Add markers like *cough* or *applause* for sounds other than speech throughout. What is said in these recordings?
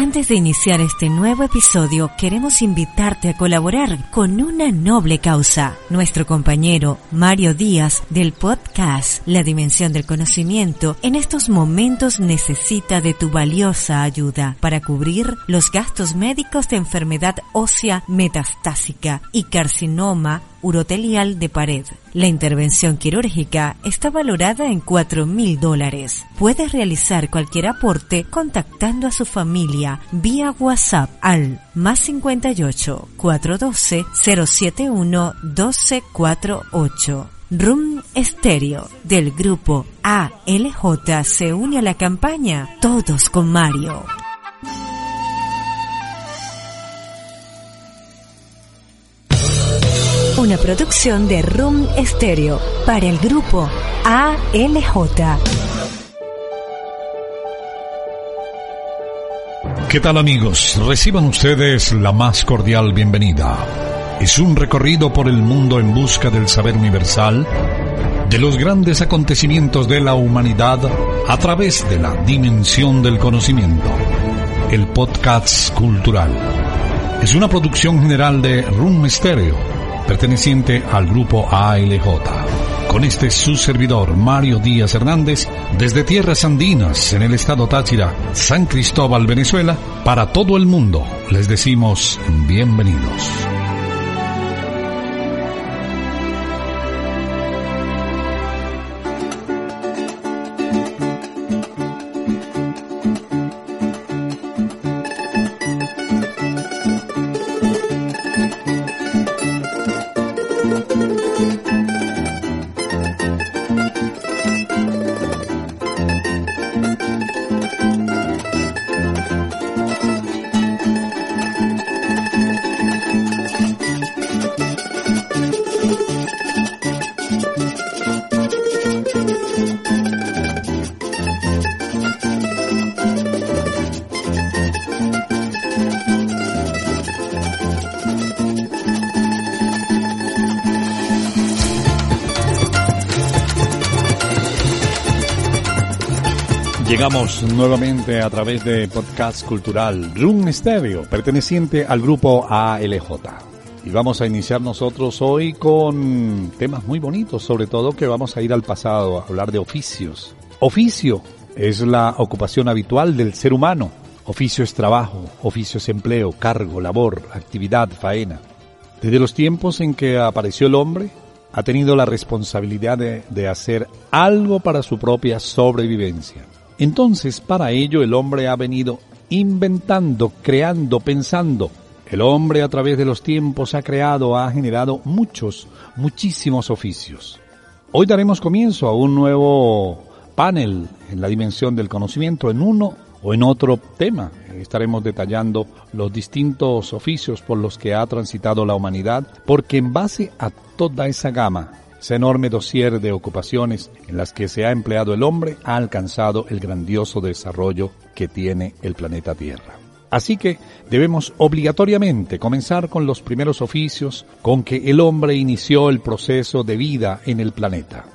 Antes de iniciar este nuevo episodio, queremos invitarte a colaborar con una noble causa. Nuestro compañero Mario Díaz del podcast La Dimensión del Conocimiento en estos momentos necesita de tu valiosa ayuda para cubrir los gastos médicos de enfermedad ósea metastásica y carcinoma urotelial de pared. La intervención quirúrgica está valorada en 4 mil dólares. Puedes realizar cualquier aporte contactando a su familia vía WhatsApp al más 58 412 071 1248. Room Stereo del grupo ALJ se une a la campaña Todos con Mario. Una producción de Room Stereo para el grupo ALJ. ¿Qué tal amigos? Reciban ustedes la más cordial bienvenida. Es un recorrido por el mundo en busca del saber universal, de los grandes acontecimientos de la humanidad a través de la dimensión del conocimiento. El podcast cultural. Es una producción general de Room Stereo perteneciente al grupo ALJ. Con este su servidor, Mario Díaz Hernández, desde Tierras Andinas, en el estado Táchira, San Cristóbal, Venezuela, para todo el mundo, les decimos bienvenidos. Llegamos nuevamente a través de Podcast Cultural Room Stereo, perteneciente al grupo ALJ. Y vamos a iniciar nosotros hoy con temas muy bonitos, sobre todo que vamos a ir al pasado, a hablar de oficios. Oficio es la ocupación habitual del ser humano. Oficio es trabajo, oficio es empleo, cargo, labor, actividad, faena. Desde los tiempos en que apareció el hombre, ha tenido la responsabilidad de, de hacer algo para su propia sobrevivencia. Entonces, para ello el hombre ha venido inventando, creando, pensando. El hombre a través de los tiempos ha creado, ha generado muchos, muchísimos oficios. Hoy daremos comienzo a un nuevo panel en la dimensión del conocimiento, en uno o en otro tema. Estaremos detallando los distintos oficios por los que ha transitado la humanidad, porque en base a toda esa gama ese enorme dossier de ocupaciones en las que se ha empleado el hombre ha alcanzado el grandioso desarrollo que tiene el planeta Tierra. Así que debemos obligatoriamente comenzar con los primeros oficios con que el hombre inició el proceso de vida en el planeta.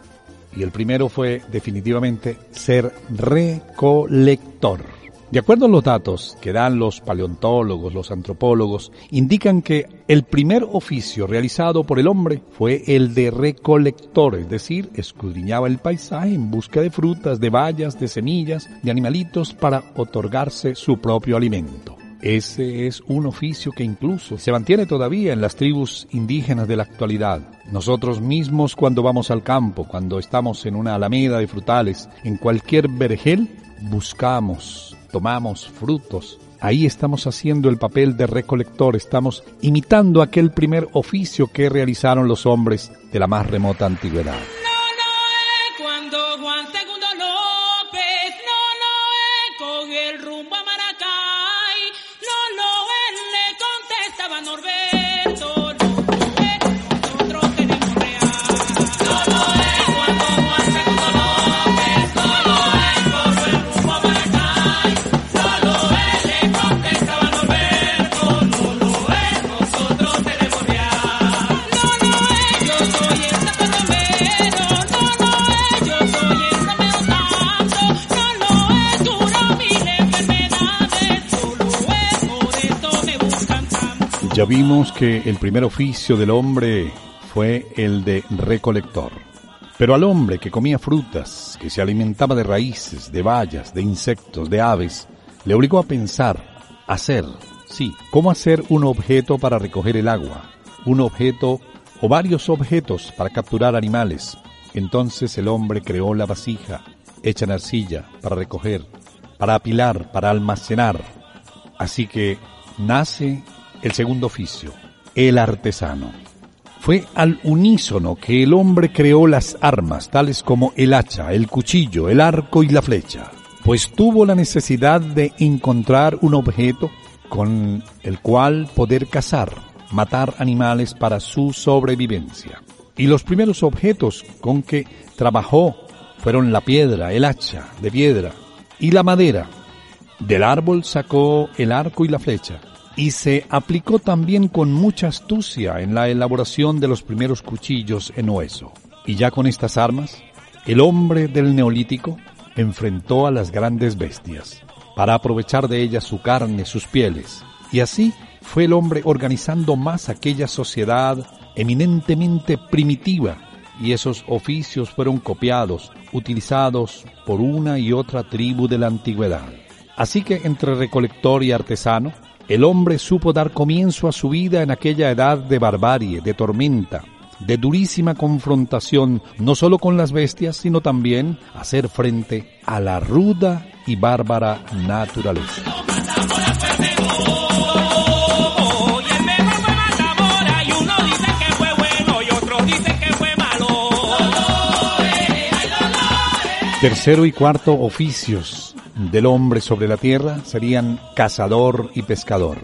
Y el primero fue definitivamente ser recolector. De acuerdo a los datos que dan los paleontólogos, los antropólogos, indican que el primer oficio realizado por el hombre fue el de recolector, es decir, escudriñaba el paisaje en busca de frutas, de bayas, de semillas, de animalitos para otorgarse su propio alimento. Ese es un oficio que incluso se mantiene todavía en las tribus indígenas de la actualidad. Nosotros mismos cuando vamos al campo, cuando estamos en una alameda de frutales, en cualquier vergel, buscamos tomamos frutos. Ahí estamos haciendo el papel de recolector, estamos imitando aquel primer oficio que realizaron los hombres de la más remota antigüedad. Ya vimos que el primer oficio del hombre fue el de recolector. Pero al hombre que comía frutas, que se alimentaba de raíces, de bayas, de insectos, de aves, le obligó a pensar, hacer, sí, cómo hacer un objeto para recoger el agua, un objeto o varios objetos para capturar animales. Entonces el hombre creó la vasija, hecha en arcilla, para recoger, para apilar, para almacenar. Así que nace el segundo oficio, el artesano. Fue al unísono que el hombre creó las armas, tales como el hacha, el cuchillo, el arco y la flecha, pues tuvo la necesidad de encontrar un objeto con el cual poder cazar, matar animales para su sobrevivencia. Y los primeros objetos con que trabajó fueron la piedra, el hacha de piedra y la madera. Del árbol sacó el arco y la flecha y se aplicó también con mucha astucia en la elaboración de los primeros cuchillos en hueso. Y ya con estas armas, el hombre del neolítico enfrentó a las grandes bestias para aprovechar de ellas su carne, sus pieles. Y así fue el hombre organizando más aquella sociedad eminentemente primitiva y esos oficios fueron copiados, utilizados por una y otra tribu de la antigüedad. Así que entre recolector y artesano, el hombre supo dar comienzo a su vida en aquella edad de barbarie, de tormenta, de durísima confrontación, no solo con las bestias, sino también hacer frente a la ruda y bárbara naturaleza. Tercero y cuarto oficios del hombre sobre la tierra serían cazador y pescador.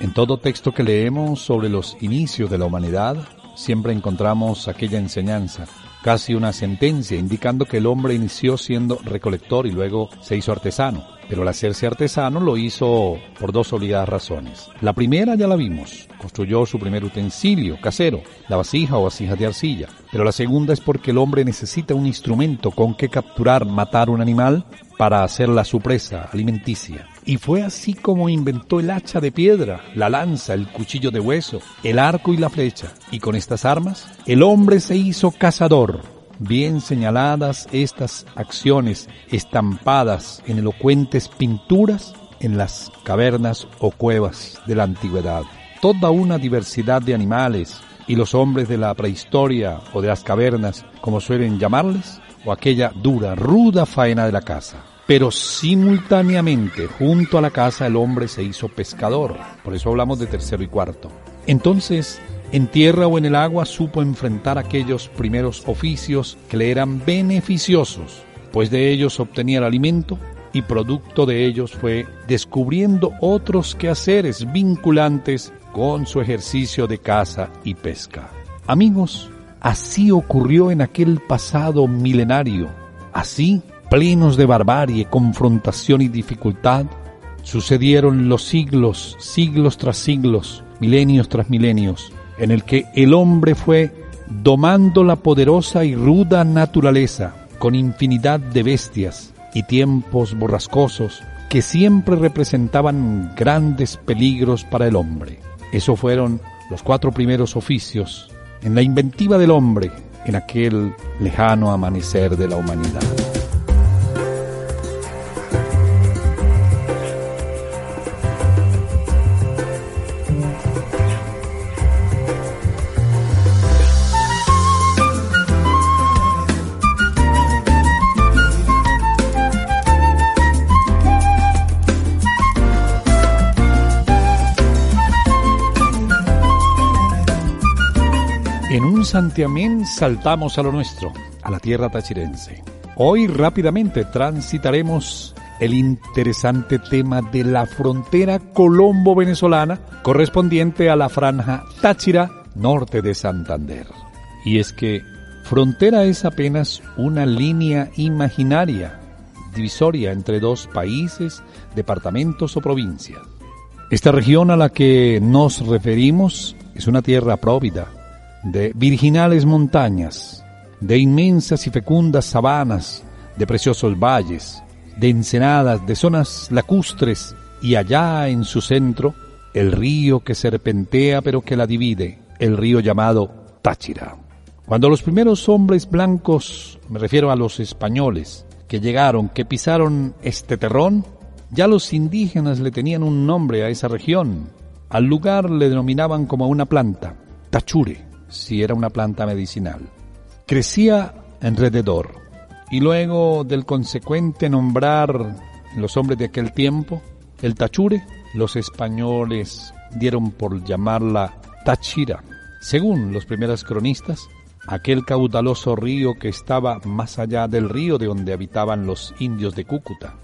En todo texto que leemos sobre los inicios de la humanidad, siempre encontramos aquella enseñanza, casi una sentencia indicando que el hombre inició siendo recolector y luego se hizo artesano. Pero al hacerse artesano lo hizo por dos obligadas razones. La primera ya la vimos, construyó su primer utensilio casero, la vasija o vasija de arcilla. Pero la segunda es porque el hombre necesita un instrumento con que capturar, matar un animal para hacerla su presa alimenticia. Y fue así como inventó el hacha de piedra, la lanza, el cuchillo de hueso, el arco y la flecha. Y con estas armas, el hombre se hizo cazador. Bien señaladas estas acciones, estampadas en elocuentes pinturas en las cavernas o cuevas de la antigüedad. Toda una diversidad de animales y los hombres de la prehistoria o de las cavernas, como suelen llamarles, o aquella dura, ruda faena de la casa. Pero simultáneamente, junto a la casa, el hombre se hizo pescador. Por eso hablamos de tercero y cuarto. Entonces, en tierra o en el agua, supo enfrentar aquellos primeros oficios que le eran beneficiosos, pues de ellos obtenía el alimento y producto de ellos fue descubriendo otros quehaceres vinculantes con su ejercicio de caza y pesca. Amigos, así ocurrió en aquel pasado milenario. Así plenos de barbarie, confrontación y dificultad, sucedieron los siglos, siglos tras siglos, milenios tras milenios, en el que el hombre fue domando la poderosa y ruda naturaleza con infinidad de bestias y tiempos borrascosos que siempre representaban grandes peligros para el hombre. Esos fueron los cuatro primeros oficios en la inventiva del hombre en aquel lejano amanecer de la humanidad. Un santiamén saltamos a lo nuestro, a la tierra tachirense. Hoy rápidamente transitaremos el interesante tema de la frontera colombo-venezolana correspondiente a la franja Táchira norte de Santander. Y es que frontera es apenas una línea imaginaria, divisoria entre dos países, departamentos o provincias. Esta región a la que nos referimos es una tierra próvida, de virginales montañas, de inmensas y fecundas sabanas, de preciosos valles, de ensenadas, de zonas lacustres y allá en su centro el río que serpentea pero que la divide, el río llamado Táchira. Cuando los primeros hombres blancos, me refiero a los españoles, que llegaron, que pisaron este terrón, ya los indígenas le tenían un nombre a esa región. Al lugar le denominaban como una planta, tachure, si era una planta medicinal. Crecía alrededor, y luego del consecuente nombrar los hombres de aquel tiempo, el tachure, los españoles dieron por llamarla Tachira. Según los primeros cronistas, aquel caudaloso río que estaba más allá del río de donde habitaban los indios de Cúcuta.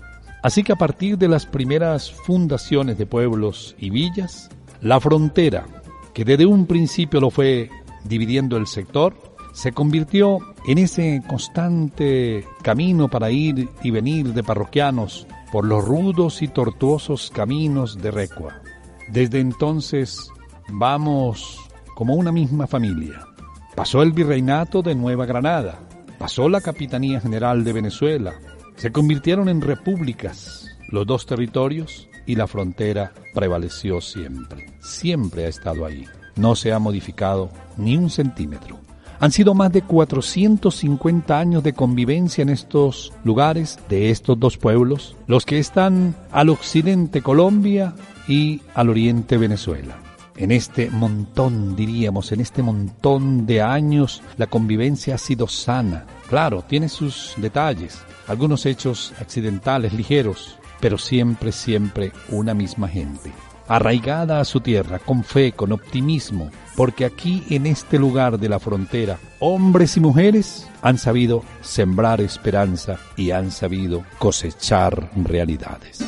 Así que a partir de las primeras fundaciones de pueblos y villas, la frontera, que desde un principio lo fue dividiendo el sector, se convirtió en ese constante camino para ir y venir de parroquianos por los rudos y tortuosos caminos de Recua. Desde entonces vamos como una misma familia. Pasó el virreinato de Nueva Granada, pasó la Capitanía General de Venezuela, se convirtieron en repúblicas los dos territorios y la frontera prevaleció siempre. Siempre ha estado ahí. No se ha modificado ni un centímetro. Han sido más de 450 años de convivencia en estos lugares de estos dos pueblos, los que están al occidente Colombia y al oriente Venezuela. En este montón, diríamos, en este montón de años, la convivencia ha sido sana. Claro, tiene sus detalles, algunos hechos accidentales, ligeros, pero siempre, siempre una misma gente arraigada a su tierra, con fe, con optimismo, porque aquí en este lugar de la frontera, hombres y mujeres han sabido sembrar esperanza y han sabido cosechar realidades.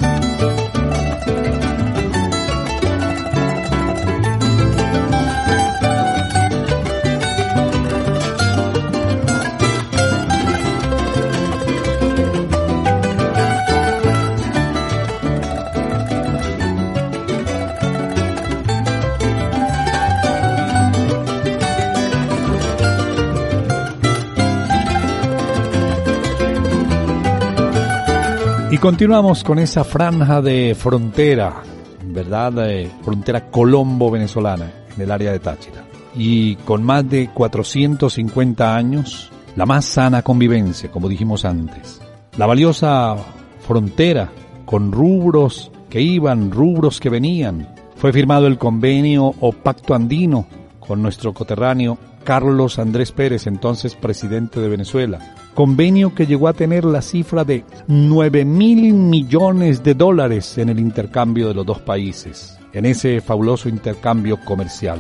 Continuamos con esa franja de frontera, ¿verdad? De frontera colombo-venezolana en el área de Táchira. Y con más de 450 años, la más sana convivencia, como dijimos antes. La valiosa frontera con rubros que iban, rubros que venían. Fue firmado el convenio o pacto andino con nuestro coterráneo Carlos Andrés Pérez, entonces presidente de Venezuela. Convenio que llegó a tener la cifra de 9 mil millones de dólares en el intercambio de los dos países, en ese fabuloso intercambio comercial.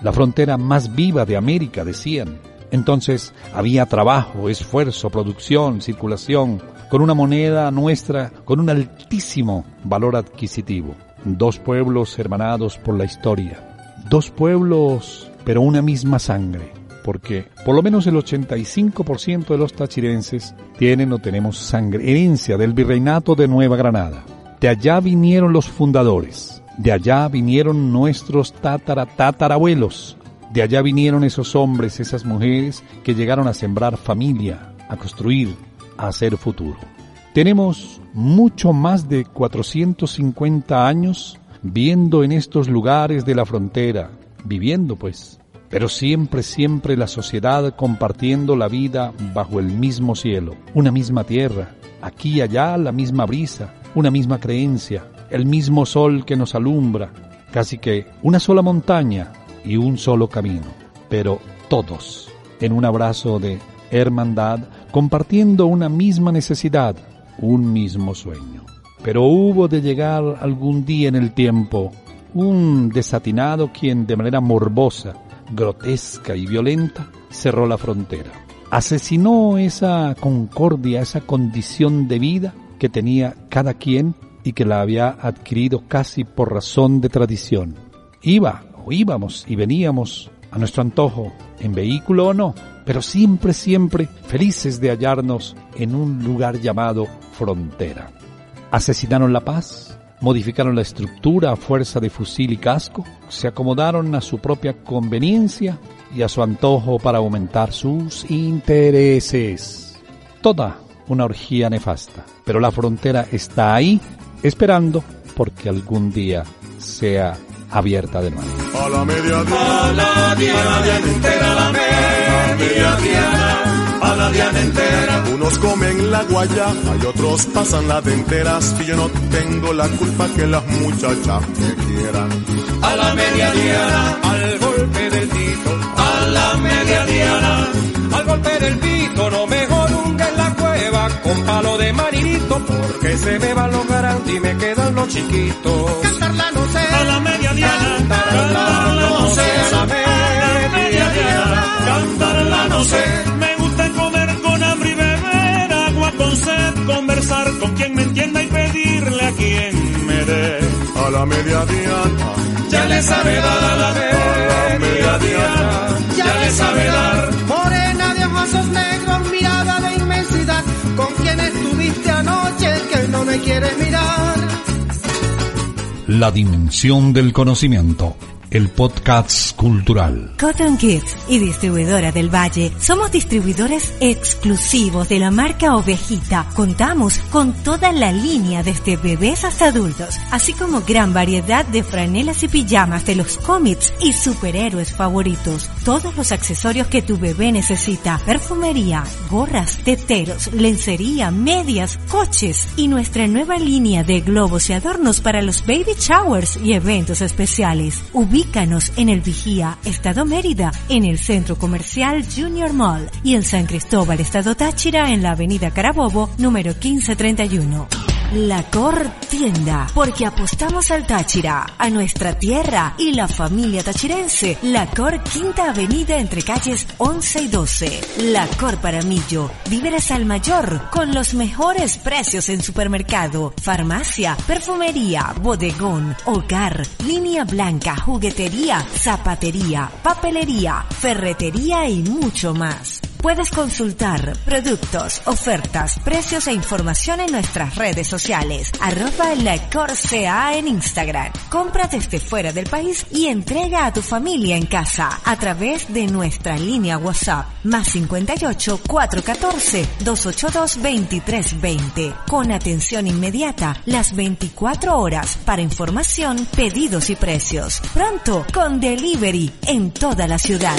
La frontera más viva de América, decían. Entonces había trabajo, esfuerzo, producción, circulación, con una moneda nuestra con un altísimo valor adquisitivo. Dos pueblos hermanados por la historia. Dos pueblos pero una misma sangre, porque por lo menos el 85% de los tachirenses tienen o tenemos sangre, herencia del virreinato de Nueva Granada. De allá vinieron los fundadores, de allá vinieron nuestros tatara tatarabuelos, de allá vinieron esos hombres, esas mujeres que llegaron a sembrar familia, a construir, a hacer futuro. Tenemos mucho más de 450 años viendo en estos lugares de la frontera, viviendo pues, pero siempre, siempre la sociedad compartiendo la vida bajo el mismo cielo, una misma tierra, aquí y allá la misma brisa, una misma creencia, el mismo sol que nos alumbra, casi que una sola montaña y un solo camino, pero todos en un abrazo de hermandad, compartiendo una misma necesidad, un mismo sueño. Pero hubo de llegar algún día en el tiempo un desatinado quien de manera morbosa, grotesca y violenta cerró la frontera. Asesinó esa concordia, esa condición de vida que tenía cada quien y que la había adquirido casi por razón de tradición. Iba o íbamos y veníamos a nuestro antojo, en vehículo o no, pero siempre, siempre felices de hallarnos en un lugar llamado frontera. Asesinaron la paz, modificaron la estructura a fuerza de fusil y casco, se acomodaron a su propia conveniencia y a su antojo para aumentar sus intereses. Toda una orgía nefasta, pero la frontera está ahí esperando porque algún día sea abierta de nuevo. A la media diana, la diana entera, a la media diana, a la diana entera. Unos comen la guayaba y otros pasan las denteras. Y yo no tengo la culpa que las muchachas me quieran. A la media diana, al golpe del tito, a la media diana, al golpe del pito, no mejor nunca en la cueva con palo de marinito, porque se me van los garantes y me quedan los chiquitos. Cantarla no sé, A la media diana, cantarla no sé, a la media diana, cantarla no sé. Me gusta con sed, conversar con quien me entienda y pedirle a quien me dé. A la media diana, ya le sabe dar a la media diana, ya le sabe dar. morena de ojos negros, mirada de inmensidad, con quien estuviste anoche que no me quieres mirar. La dimensión del conocimiento, el podcast cultural. Cotton Kids y distribuidora del Valle. Somos distribuidores exclusivos de la marca Ovejita. Contamos con toda la línea desde bebés hasta adultos, así como gran variedad de franelas y pijamas de los cómics y superhéroes favoritos. Todos los accesorios que tu bebé necesita. Perfumería, gorras, teteros, lencería, medias, coches y nuestra nueva línea de globos y adornos para los baby showers y eventos especiales. Ubícanos en el Vigía, Estado Mérida, en el Centro Comercial Junior Mall y en San Cristóbal, Estado Táchira, en la Avenida Carabobo, número 1531. La Cor Tienda, porque apostamos al Táchira, a nuestra tierra y la familia tachirense. La Cor Quinta Avenida entre calles 11 y 12. La Cor Paramillo, víveres al mayor, con los mejores precios en supermercado, farmacia, perfumería, bodegón, hogar, línea blanca, juguetería, zapatería, papelería, ferretería y mucho más. Puedes consultar productos, ofertas, precios e información en nuestras redes sociales. Arroba la Corsea en Instagram. Compra desde fuera del país y entrega a tu familia en casa a través de nuestra línea WhatsApp más 58 414 282 2320 con atención inmediata las 24 horas para información, pedidos y precios. Pronto con delivery en toda la ciudad.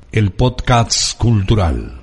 el podcast cultural.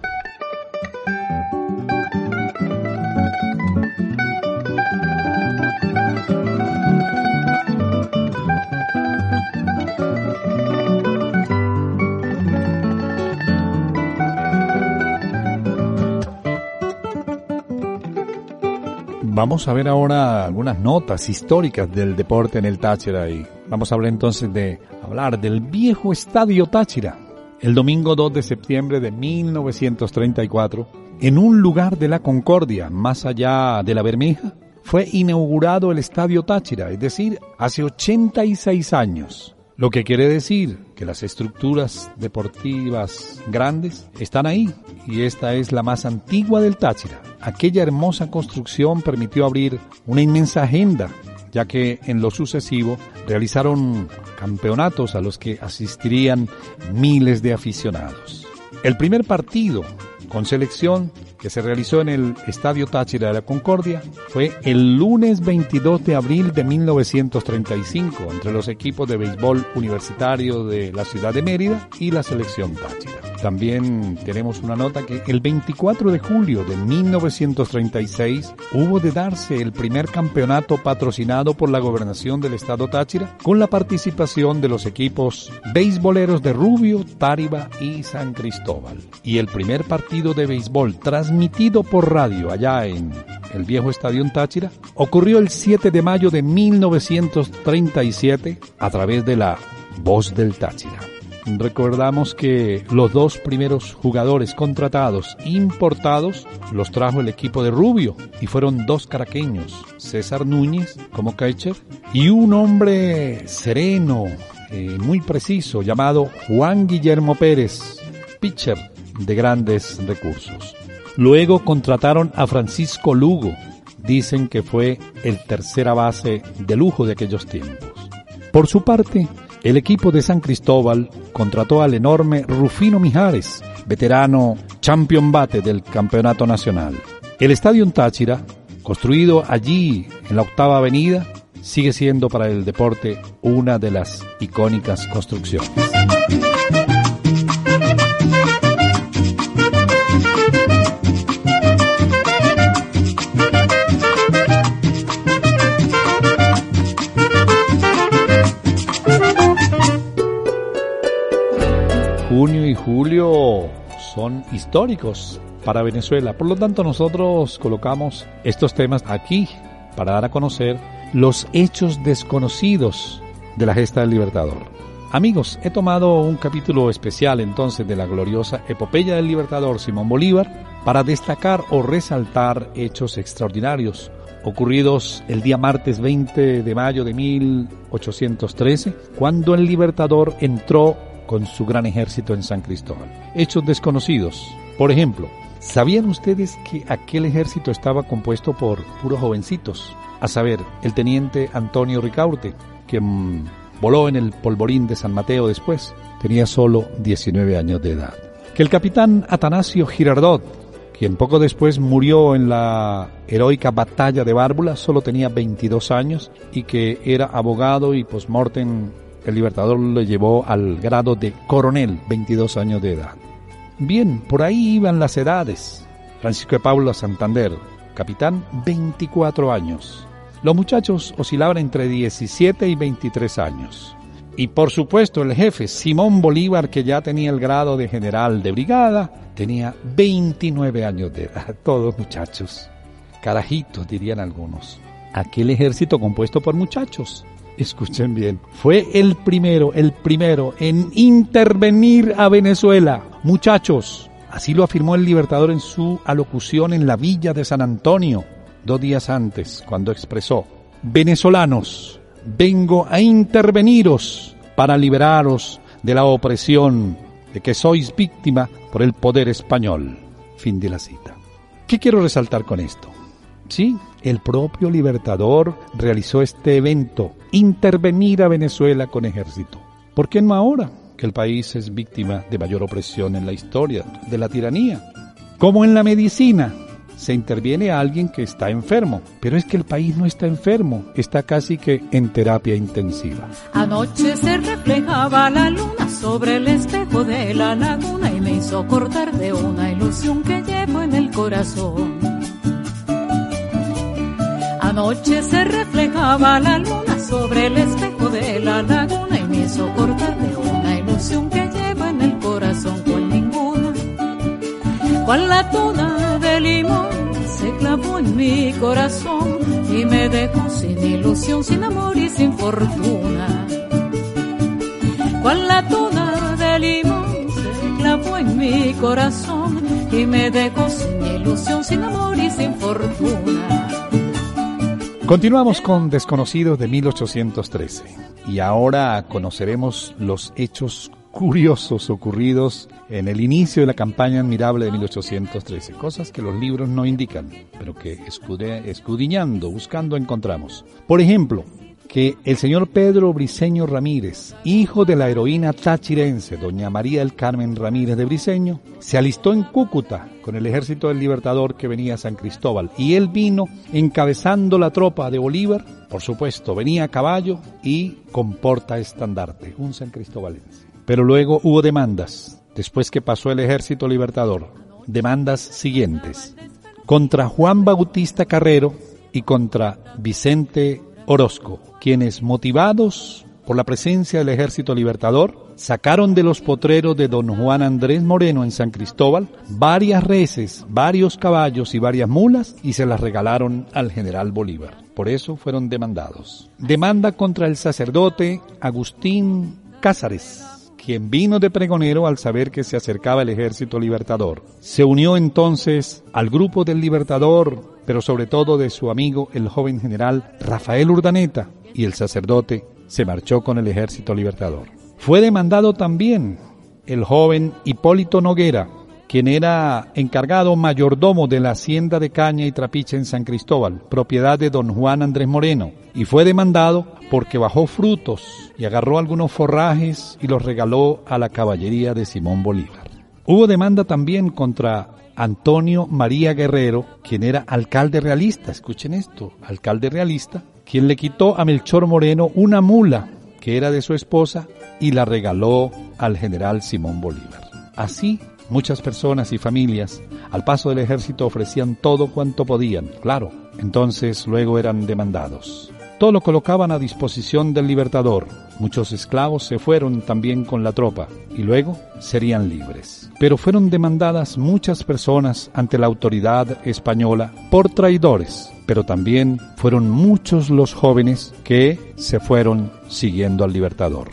Vamos a ver ahora algunas notas históricas del deporte en el Táchira y vamos a hablar entonces de hablar del viejo estadio Táchira. El domingo 2 de septiembre de 1934, en un lugar de la Concordia, más allá de la Bermeja, fue inaugurado el estadio Táchira, es decir, hace 86 años. Lo que quiere decir que las estructuras deportivas grandes están ahí y esta es la más antigua del Táchira. Aquella hermosa construcción permitió abrir una inmensa agenda, ya que en lo sucesivo realizaron campeonatos a los que asistirían miles de aficionados. El primer partido con selección que se realizó en el Estadio Táchira de la Concordia fue el lunes 22 de abril de 1935 entre los equipos de béisbol universitario de la ciudad de Mérida y la selección Táchira. También tenemos una nota que el 24 de julio de 1936 hubo de darse el primer campeonato patrocinado por la gobernación del estado Táchira con la participación de los equipos beisboleros de Rubio, Táriba y San Cristóbal. Y el primer partido de béisbol transmitido por radio allá en el viejo estadio Táchira ocurrió el 7 de mayo de 1937 a través de la Voz del Táchira. Recordamos que los dos primeros jugadores contratados importados los trajo el equipo de Rubio y fueron dos caraqueños, César Núñez como catcher y un hombre sereno, eh, muy preciso llamado Juan Guillermo Pérez, pitcher de grandes recursos. Luego contrataron a Francisco Lugo, dicen que fue el tercera base de lujo de aquellos tiempos. Por su parte, el equipo de San Cristóbal contrató al enorme Rufino Mijares, veterano champion bate del campeonato nacional. El estadio Táchira, construido allí en la octava avenida, sigue siendo para el deporte una de las icónicas construcciones. Junio y julio son históricos para Venezuela. Por lo tanto, nosotros colocamos estos temas aquí para dar a conocer los hechos desconocidos de la gesta del Libertador. Amigos, he tomado un capítulo especial entonces de la gloriosa epopeya del Libertador Simón Bolívar para destacar o resaltar hechos extraordinarios ocurridos el día martes 20 de mayo de 1813, cuando el Libertador entró con su gran ejército en San Cristóbal. Hechos desconocidos. Por ejemplo, ¿sabían ustedes que aquel ejército estaba compuesto por puros jovencitos? a saber, el teniente Antonio Ricaurte, quien voló en el polvorín de San Mateo después, tenía solo 19 años de edad. Que el capitán Atanasio Girardot, quien poco después murió en la heroica batalla de Bárbula, solo tenía 22 años y que era abogado y post-mortem el Libertador le llevó al grado de coronel, 22 años de edad. Bien, por ahí iban las edades. Francisco de Paula Santander, capitán, 24 años. Los muchachos oscilaban entre 17 y 23 años. Y por supuesto el jefe, Simón Bolívar, que ya tenía el grado de general de brigada, tenía 29 años de edad. *laughs* Todos muchachos. Carajitos, dirían algunos. Aquel ejército compuesto por muchachos. Escuchen bien, fue el primero, el primero en intervenir a Venezuela. Muchachos, así lo afirmó el Libertador en su alocución en la villa de San Antonio dos días antes, cuando expresó, venezolanos, vengo a interveniros para liberaros de la opresión de que sois víctima por el poder español. Fin de la cita. ¿Qué quiero resaltar con esto? Sí, el propio Libertador realizó este evento, intervenir a Venezuela con ejército. ¿Por qué no ahora que el país es víctima de mayor opresión en la historia, de la tiranía? Como en la medicina, se interviene a alguien que está enfermo, pero es que el país no está enfermo, está casi que en terapia intensiva. Anoche se reflejaba la luna sobre el espejo de la laguna y me hizo cortar de una ilusión que llevo en el corazón. Anoche se reflejaba la luna sobre el espejo de la laguna y me hizo cortar de una ilusión que llevo en el corazón con ninguna. Cual la tuna de limón se clavó en mi corazón y me dejó sin ilusión, sin amor y sin fortuna. Cual la tuna de limón se clavó en mi corazón y me dejó sin ilusión, sin amor y sin fortuna. Continuamos con Desconocidos de 1813 y ahora conoceremos los hechos curiosos ocurridos en el inicio de la campaña admirable de 1813, cosas que los libros no indican, pero que escudriñando, buscando encontramos. Por ejemplo, que el señor Pedro Briceño Ramírez, hijo de la heroína tachirense doña María del Carmen Ramírez de Briceño, se alistó en Cúcuta con el ejército del Libertador que venía a San Cristóbal. Y él vino encabezando la tropa de Bolívar, por supuesto, venía a caballo y con porta estandarte, un san cristobalense. Pero luego hubo demandas, después que pasó el ejército libertador, demandas siguientes, contra Juan Bautista Carrero y contra Vicente Orozco, quienes motivados por la presencia del ejército libertador, sacaron de los potreros de don Juan Andrés Moreno en San Cristóbal varias reses, varios caballos y varias mulas y se las regalaron al general Bolívar. Por eso fueron demandados. Demanda contra el sacerdote Agustín Cázares, quien vino de pregonero al saber que se acercaba el ejército libertador. Se unió entonces al grupo del libertador, pero sobre todo de su amigo el joven general Rafael Urdaneta y el sacerdote se marchó con el ejército libertador. Fue demandado también el joven Hipólito Noguera, quien era encargado mayordomo de la hacienda de Caña y Trapiche en San Cristóbal, propiedad de don Juan Andrés Moreno, y fue demandado porque bajó frutos y agarró algunos forrajes y los regaló a la caballería de Simón Bolívar. Hubo demanda también contra Antonio María Guerrero, quien era alcalde realista, escuchen esto, alcalde realista, quien le quitó a Melchor Moreno una mula que era de su esposa y la regaló al general Simón Bolívar. Así, muchas personas y familias al paso del ejército ofrecían todo cuanto podían, claro, entonces luego eran demandados. Todo lo colocaban a disposición del libertador. Muchos esclavos se fueron también con la tropa y luego serían libres. Pero fueron demandadas muchas personas ante la autoridad española por traidores, pero también fueron muchos los jóvenes que se fueron siguiendo al libertador.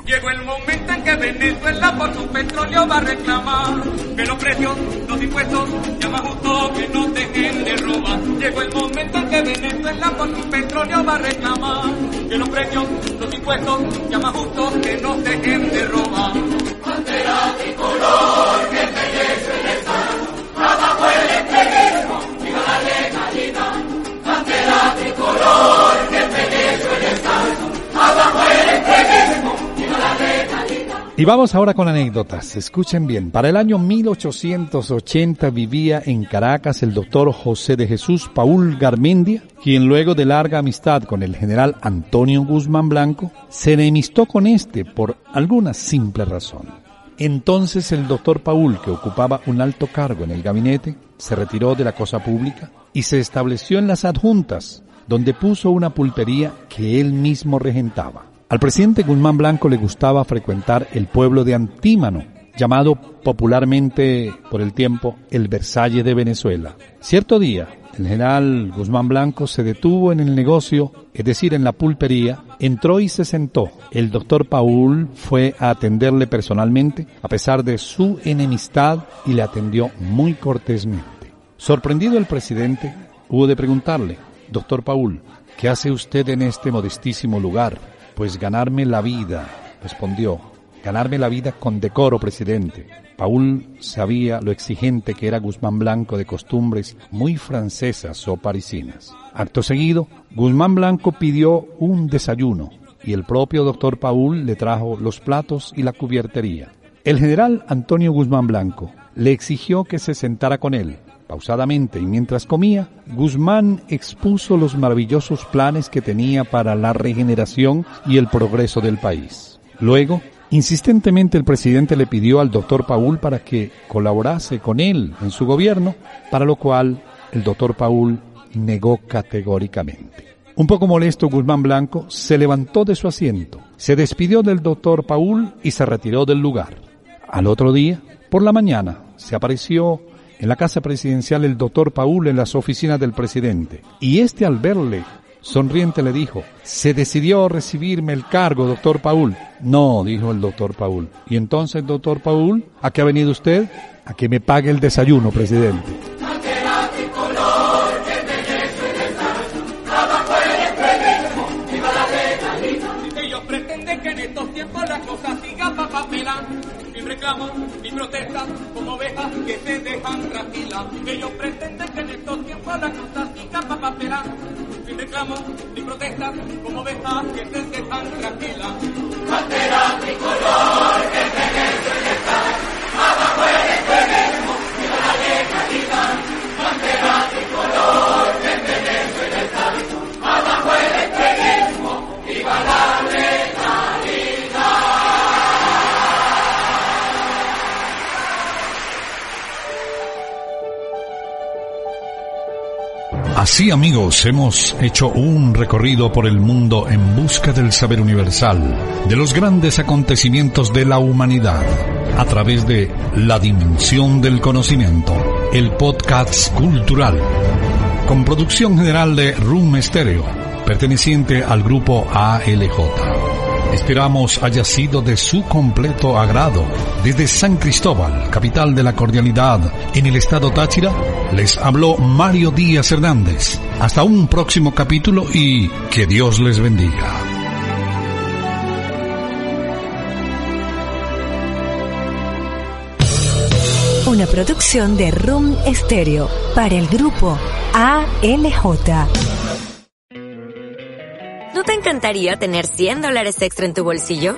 Momento en que Venezuela por su petróleo va a reclamar que los precios, los impuestos, ya más justo que no dejen de robar. Llegó el momento en que Venezuela por su petróleo va a reclamar que los precios, los impuestos, ya más justo que no dejen de robar. Bandera tricolor que embellece el Estado, abajo el extremismo, viva la legalidad. Bandera tricolor Y vamos ahora con anécdotas. Escuchen bien. Para el año 1880 vivía en Caracas el doctor José de Jesús Paul Garmendia, quien luego de larga amistad con el general Antonio Guzmán Blanco, se enemistó con este por alguna simple razón. Entonces el doctor Paul, que ocupaba un alto cargo en el gabinete, se retiró de la cosa pública y se estableció en las adjuntas, donde puso una pulpería que él mismo regentaba. Al presidente Guzmán Blanco le gustaba frecuentar el pueblo de Antímano, llamado popularmente por el tiempo el Versalles de Venezuela. Cierto día, el general Guzmán Blanco se detuvo en el negocio, es decir, en la pulpería, entró y se sentó. El doctor Paul fue a atenderle personalmente, a pesar de su enemistad, y le atendió muy cortésmente. Sorprendido el presidente, hubo de preguntarle, doctor Paul, ¿qué hace usted en este modestísimo lugar? Pues ganarme la vida, respondió, ganarme la vida con decoro, presidente. Paul sabía lo exigente que era Guzmán Blanco de costumbres muy francesas o parisinas. Acto seguido, Guzmán Blanco pidió un desayuno y el propio doctor Paul le trajo los platos y la cubiertería. El general Antonio Guzmán Blanco le exigió que se sentara con él. Pausadamente y mientras comía, Guzmán expuso los maravillosos planes que tenía para la regeneración y el progreso del país. Luego, Insistentemente el presidente le pidió al doctor Paul para que colaborase con él en su gobierno, para lo cual el doctor Paul negó categóricamente. Un poco molesto, Guzmán Blanco se levantó de su asiento, se despidió del doctor Paul y se retiró del lugar. Al otro día, por la mañana, se apareció en la casa presidencial el doctor Paul en las oficinas del presidente, y este al verle Sonriente le dijo, ¿se decidió recibirme el cargo, doctor Paul? No, dijo el doctor Paul. ¿Y entonces, doctor Paul, a qué ha venido usted? A que me pague el desayuno, presidente. Reclamo, mi protesta, como ovejas que se dejan tranquilas. Ellos pretenden que en estos tiempos la cosa siga papapela. Mi reclamo, mi protesta, como ovejas que se dejan tranquilas. Bandera tricolor que Así amigos, hemos hecho un recorrido por el mundo en busca del saber universal, de los grandes acontecimientos de la humanidad, a través de La Dimensión del Conocimiento, el podcast cultural, con producción general de Room Stereo, perteneciente al grupo ALJ. Esperamos haya sido de su completo agrado. Desde San Cristóbal, capital de la cordialidad, en el estado Táchira, les habló Mario Díaz Hernández. Hasta un próximo capítulo y que Dios les bendiga. Una producción de Room Stereo para el grupo ALJ. ¿No te encantaría tener 100 dólares extra en tu bolsillo?